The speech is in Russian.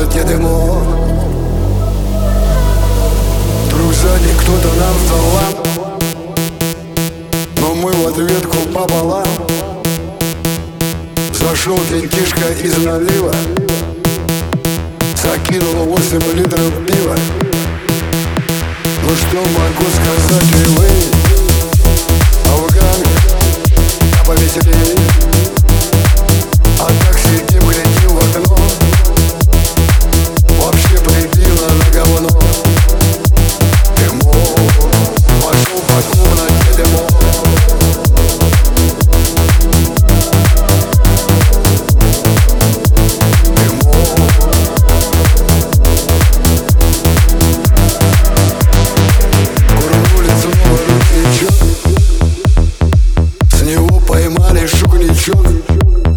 комнате дымок Вдруг сзади кто-то нам салам Но мы в ответку пополам. Зашел кентишка из налива. Закинул 8 литров пива. Ну что могу сказать, его Mani, shukën i qonë